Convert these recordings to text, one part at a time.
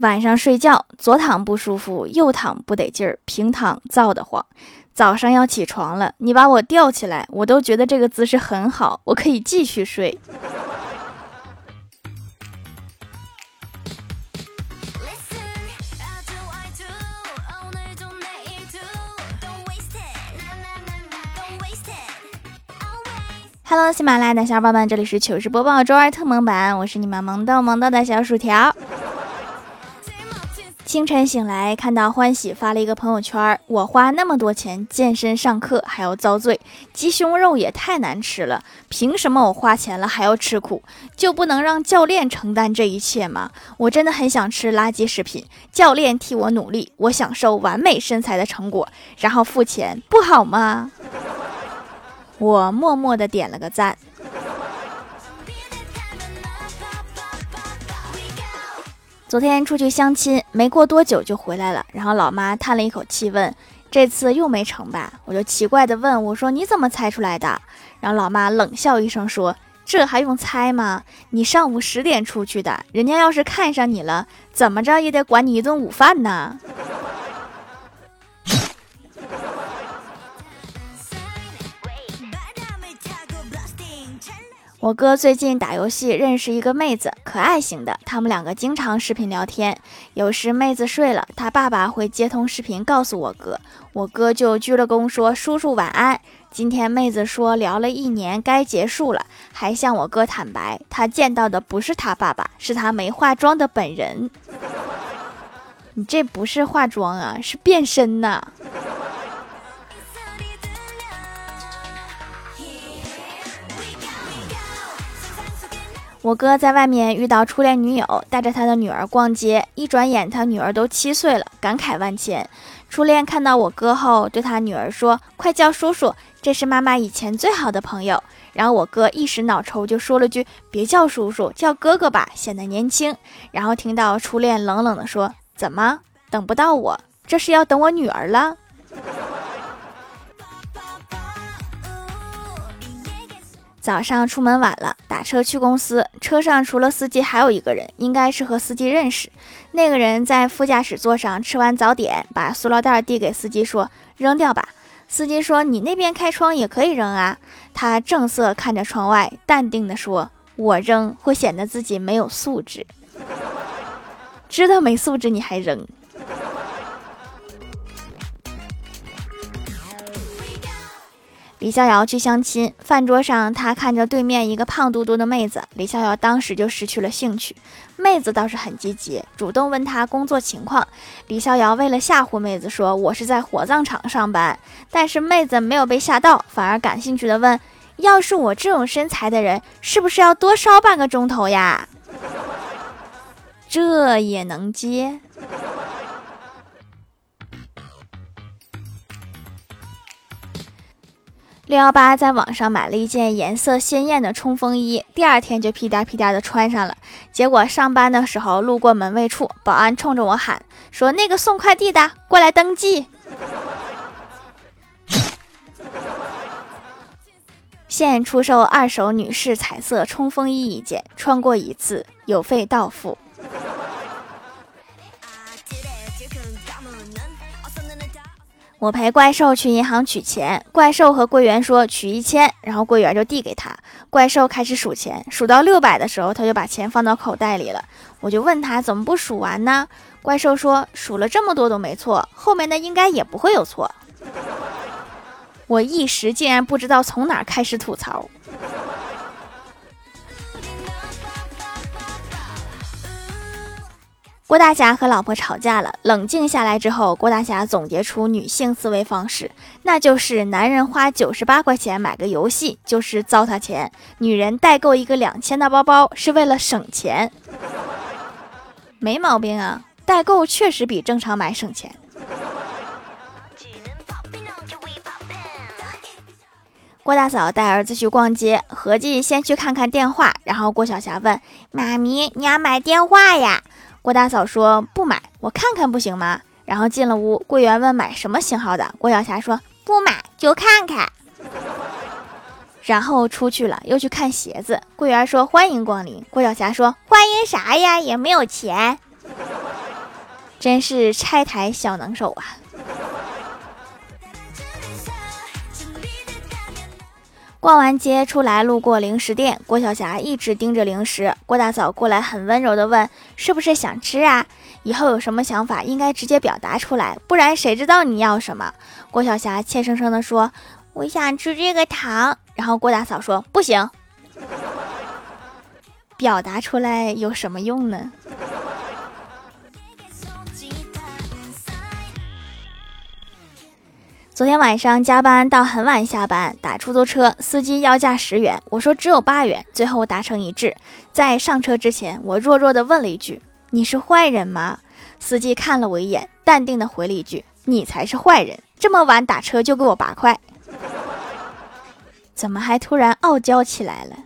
晚上睡觉，左躺不舒服，右躺不得劲儿，平躺燥得慌。早上要起床了，你把我吊起来，我都觉得这个姿势很好，我可以继续睡。Hello，喜马拉雅的小伙伴们，这里是糗事播报周二特萌版，我是你们萌逗萌逗的小薯条。清晨醒来，看到欢喜发了一个朋友圈：“我花那么多钱健身上课还要遭罪，鸡胸肉也太难吃了，凭什么我花钱了还要吃苦？就不能让教练承担这一切吗？我真的很想吃垃圾食品，教练替我努力，我享受完美身材的成果，然后付钱，不好吗？”我默默的点了个赞。昨天出去相亲，没过多久就回来了。然后老妈叹了一口气，问：“这次又没成吧？”我就奇怪的问：“我说你怎么猜出来的？”然后老妈冷笑一声说：“这还用猜吗？你上午十点出去的，人家要是看上你了，怎么着也得管你一顿午饭呢。”我哥最近打游戏认识一个妹子，可爱型的。他们两个经常视频聊天，有时妹子睡了，他爸爸会接通视频告诉我哥，我哥就鞠了躬说：“叔叔晚安。”今天妹子说聊了一年该结束了，还向我哥坦白，他见到的不是他爸爸，是他没化妆的本人。你这不是化妆啊，是变身呐！我哥在外面遇到初恋女友，带着他的女儿逛街，一转眼他女儿都七岁了，感慨万千。初恋看到我哥后，对他女儿说：“快叫叔叔，这是妈妈以前最好的朋友。”然后我哥一时脑抽，就说了句：“别叫叔叔，叫哥哥吧，显得年轻。”然后听到初恋冷冷地说：“怎么等不到我？这是要等我女儿了？”早上出门晚了，打车去公司，车上除了司机还有一个人，应该是和司机认识。那个人在副驾驶座上吃完早点，把塑料袋递给司机说：“扔掉吧。”司机说：“你那边开窗也可以扔啊。”他正色看着窗外，淡定地说：“我扔会显得自己没有素质，知道没素质你还扔。”李逍遥去相亲，饭桌上他看着对面一个胖嘟嘟的妹子，李逍遥当时就失去了兴趣。妹子倒是很积极，主动问他工作情况。李逍遥为了吓唬妹子说：“我是在火葬场上班。”但是妹子没有被吓到，反而感兴趣的问：“要是我这种身材的人，是不是要多烧半个钟头呀？”这也能接？六幺八在网上买了一件颜色鲜艳的冲锋衣，第二天就屁颠屁颠的穿上了。结果上班的时候路过门卫处，保安冲着我喊说：“那个送快递的过来登记。”现出售二手女士彩色冲锋衣一件，穿过一次有费到付。我陪怪兽去银行取钱，怪兽和柜员说取一千，然后柜员就递给他。怪兽开始数钱，数到六百的时候，他就把钱放到口袋里了。我就问他怎么不数完呢？怪兽说数了这么多都没错，后面的应该也不会有错。我一时竟然不知道从哪开始吐槽。郭大侠和老婆吵架了，冷静下来之后，郭大侠总结出女性思维方式，那就是男人花九十八块钱买个游戏就是糟蹋钱，女人代购一个两千的包包是为了省钱，没毛病啊，代购确实比正常买省钱。郭大嫂带儿子去逛街，合计先去看看电话，然后郭晓霞问妈咪：“你要买电话呀？”郭大嫂说：“不买，我看看不行吗？”然后进了屋，柜员问买什么型号的，郭晓霞说：“不买就看看。”然后出去了，又去看鞋子。柜员说：“欢迎光临。”郭晓霞说：“欢迎啥呀？也没有钱。”真是拆台小能手啊！逛完街出来，路过零食店，郭晓霞一直盯着零食。郭大嫂过来，很温柔的问：“是不是想吃啊？以后有什么想法，应该直接表达出来，不然谁知道你要什么？”郭晓霞怯生生的说：“我想吃这个糖。”然后郭大嫂说：“不行，表达出来有什么用呢？”昨天晚上加班到很晚下班，打出租车，司机要价十元，我说只有八元，最后达成一致。在上车之前，我弱弱的问了一句：“你是坏人吗？”司机看了我一眼，淡定的回了一句：“你才是坏人，这么晚打车就给我八块。”怎么还突然傲娇起来了？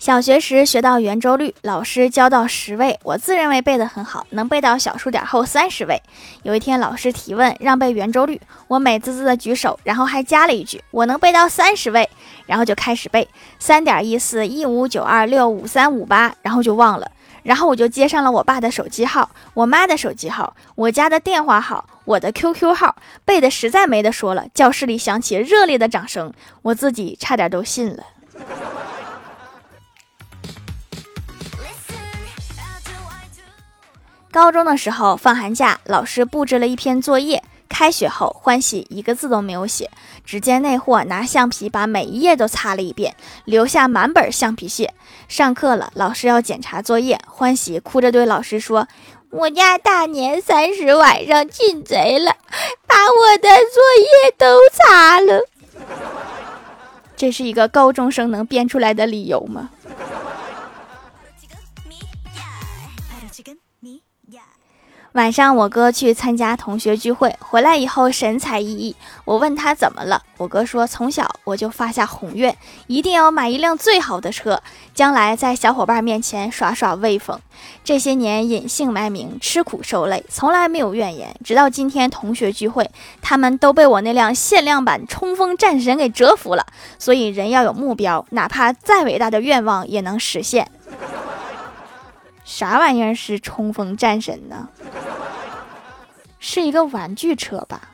小学时学到圆周率，老师教到十位，我自认为背得很好，能背到小数点后三十位。有一天老师提问让背圆周率，我美滋滋的举手，然后还加了一句我能背到三十位，然后就开始背三点一四一五九二六五三五八，然后就忘了，然后我就接上了我爸的手机号、我妈的手机号、我家的电话号、我的 QQ 号，背的实在没得说了。教室里响起热烈的掌声，我自己差点都信了。高中的时候放寒假，老师布置了一篇作业。开学后欢喜一个字都没有写，只见那货拿橡皮把每一页都擦了一遍，留下满本橡皮屑。上课了，老师要检查作业，欢喜哭着对老师说：“我家大年三十晚上进贼了，把我的作业都擦了。”这是一个高中生能编出来的理由吗？晚上我哥去参加同学聚会，回来以后神采奕奕。我问他怎么了，我哥说从小我就发下宏愿，一定要买一辆最好的车，将来在小伙伴面前耍耍威风。这些年隐姓埋名，吃苦受累，从来没有怨言。直到今天同学聚会，他们都被我那辆限量版冲锋战神给折服了。所以人要有目标，哪怕再伟大的愿望也能实现。啥玩意儿是冲锋战神呢？是一个玩具车吧。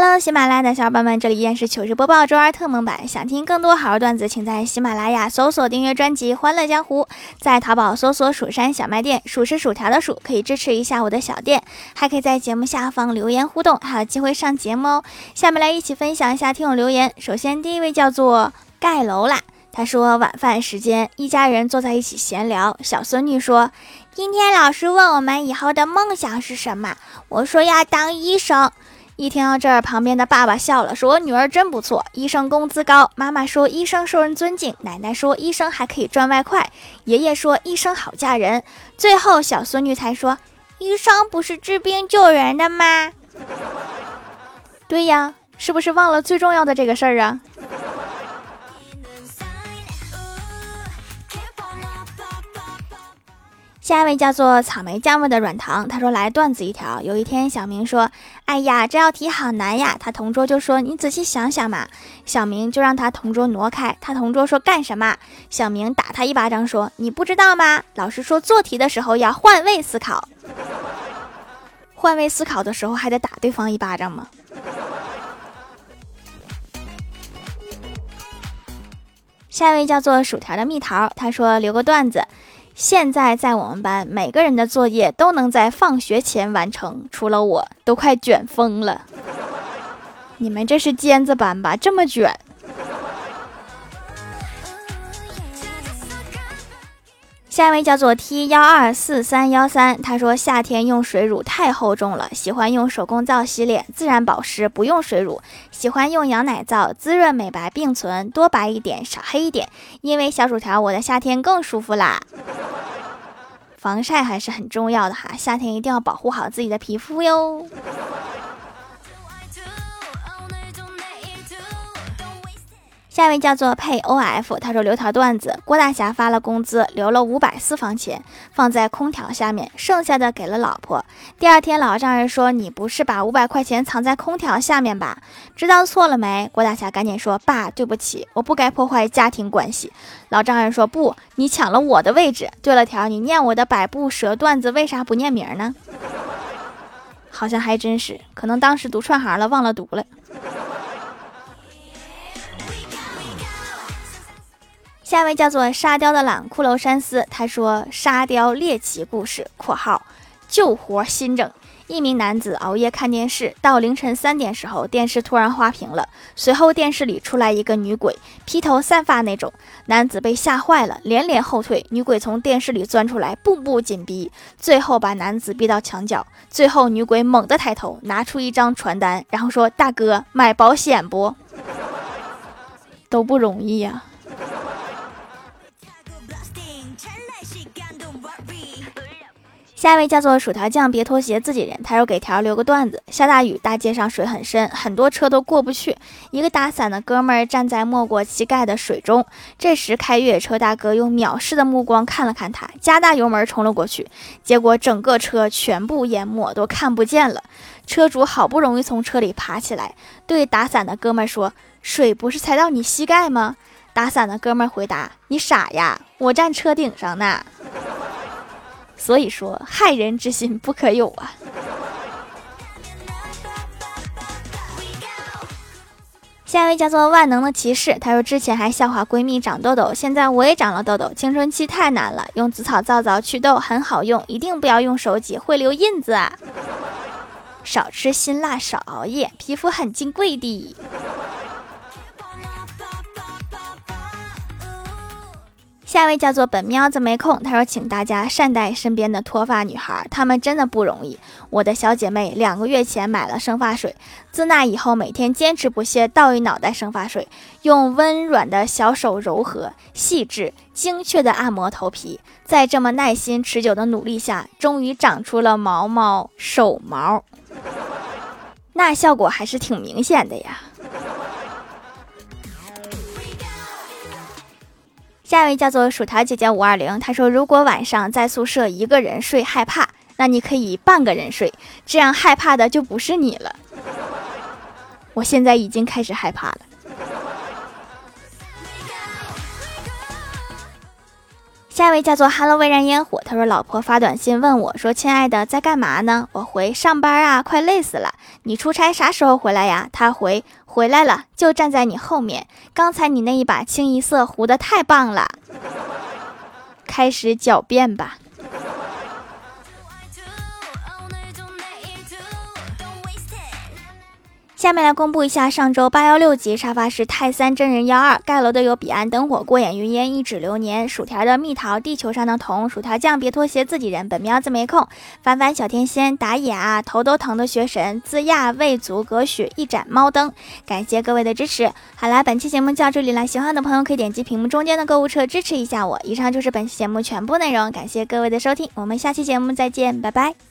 Hello，喜马拉雅的小伙伴们，这里依然是糗事播报周二特蒙版。想听更多好玩段子，请在喜马拉雅搜索订阅专辑《欢乐江湖》，在淘宝搜索“蜀山小卖店”，数是薯条的数，可以支持一下我的小店，还可以在节目下方留言互动，还有机会上节目哦。下面来一起分享一下听友留言。首先，第一位叫做盖楼啦，他说晚饭时间，一家人坐在一起闲聊，小孙女说：“今天老师问我们以后的梦想是什么，我说要当医生。”一听到这儿，旁边的爸爸笑了，说：“我女儿真不错，医生工资高。”妈妈说：“医生受人尊敬。”奶奶说：“医生还可以赚外快。”爷爷说：“医生好嫁人。”最后，小孙女才说：“医生不是治病救人的吗？”对呀，是不是忘了最重要的这个事儿啊？下一位叫做草莓酱味的软糖，他说来段子一条。有一天，小明说：“哎呀，这道题好难呀！”他同桌就说：“你仔细想想嘛。”小明就让他同桌挪开。他同桌说：“干什么？”小明打他一巴掌说：“你不知道吗？老师说做题的时候要换位思考。换位思考的时候还得打对方一巴掌吗？”下一位叫做薯条的蜜桃，他说留个段子。现在在我们班，每个人的作业都能在放学前完成，除了我，都快卷疯了。你们这是尖子班吧？这么卷。下一位叫做 T 幺二四三幺三，他说夏天用水乳太厚重了，喜欢用手工皂洗脸，自然保湿，不用水乳。喜欢用羊奶皂，滋润美白并存，多白一点，少黑一点。因为小薯条，我的夏天更舒服啦。防晒还是很重要的哈，夏天一定要保护好自己的皮肤哟。下一位叫做配 O F，他说留条段子：郭大侠发了工资，留了五百私房钱放在空调下面，剩下的给了老婆。第二天，老丈人说：“你不是把五百块钱藏在空调下面吧？知道错了没？”郭大侠赶紧说：“爸，对不起，我不该破坏家庭关系。”老丈人说：“不，你抢了我的位置。对了，条，你念我的百步蛇段子为啥不念名呢？”好像还真是，可能当时读串行了，忘了读了。下一位叫做沙雕的懒骷髅山斯，他说：“沙雕猎奇故事（括号救活新整）。一名男子熬夜看电视，到凌晨三点时候，电视突然花屏了，随后电视里出来一个女鬼，披头散发那种。男子被吓坏了，连连后退。女鬼从电视里钻出来，步步紧逼，最后把男子逼到墙角。最后女鬼猛地抬头，拿出一张传单，然后说：‘大哥，买保险不？都不容易呀。’”下一位叫做薯条酱，别拖鞋，自己人。他说给条留个段子：下大雨，大街上水很深，很多车都过不去。一个打伞的哥们儿站在没过膝盖的水中，这时开越野车大哥用藐视的目光看了看他，加大油门冲了过去，结果整个车全部淹没，都看不见了。车主好不容易从车里爬起来，对打伞的哥们儿说：“水不是才到你膝盖吗？”打伞的哥们儿回答：“你傻呀，我站车顶上呢。”所以说，害人之心不可有啊！下一位叫做万能的骑士，他说之前还笑话闺蜜长痘痘，现在我也长了痘痘。青春期太难了，用紫草皂皂祛痘很好用，一定不要用手挤，会留印子啊！少吃辛辣，少熬夜，皮肤很金贵的。下一位叫做本喵子没空，他说：“请大家善待身边的脱发女孩，她们真的不容易。我的小姐妹两个月前买了生发水，自那以后每天坚持不懈倒一脑袋生发水，用温软的小手柔和、细致、精确的按摩头皮，在这么耐心持久的努力下，终于长出了毛毛手毛，那效果还是挺明显的呀。”下一位叫做薯条姐姐五二零，她说：“如果晚上在宿舍一个人睡害怕，那你可以半个人睡，这样害怕的就不是你了。”我现在已经开始害怕了。下一位叫做 “Hello 微燃烟火”，他说：“老婆发短信问我说，亲爱的在干嘛呢？”我回：“上班啊，快累死了。”你出差啥时候回来呀？他回。回来了，就站在你后面。刚才你那一把清一色糊的太棒了，开始狡辩吧。下面来公布一下上周八幺六级沙发是泰山真人幺二盖楼的有彼岸灯火过眼云烟一指流年薯条的蜜桃地球上的童薯条酱别拖鞋自己人本喵子没空。凡凡小天仙打野啊头都疼的学神自亚未足隔许一盏猫灯。感谢各位的支持。好啦本期节目就到这里了喜欢的朋友可以点击屏幕中间的购物车支持一下我。以上就是本期节目全部内容感谢各位的收听我们下期节目再见拜拜。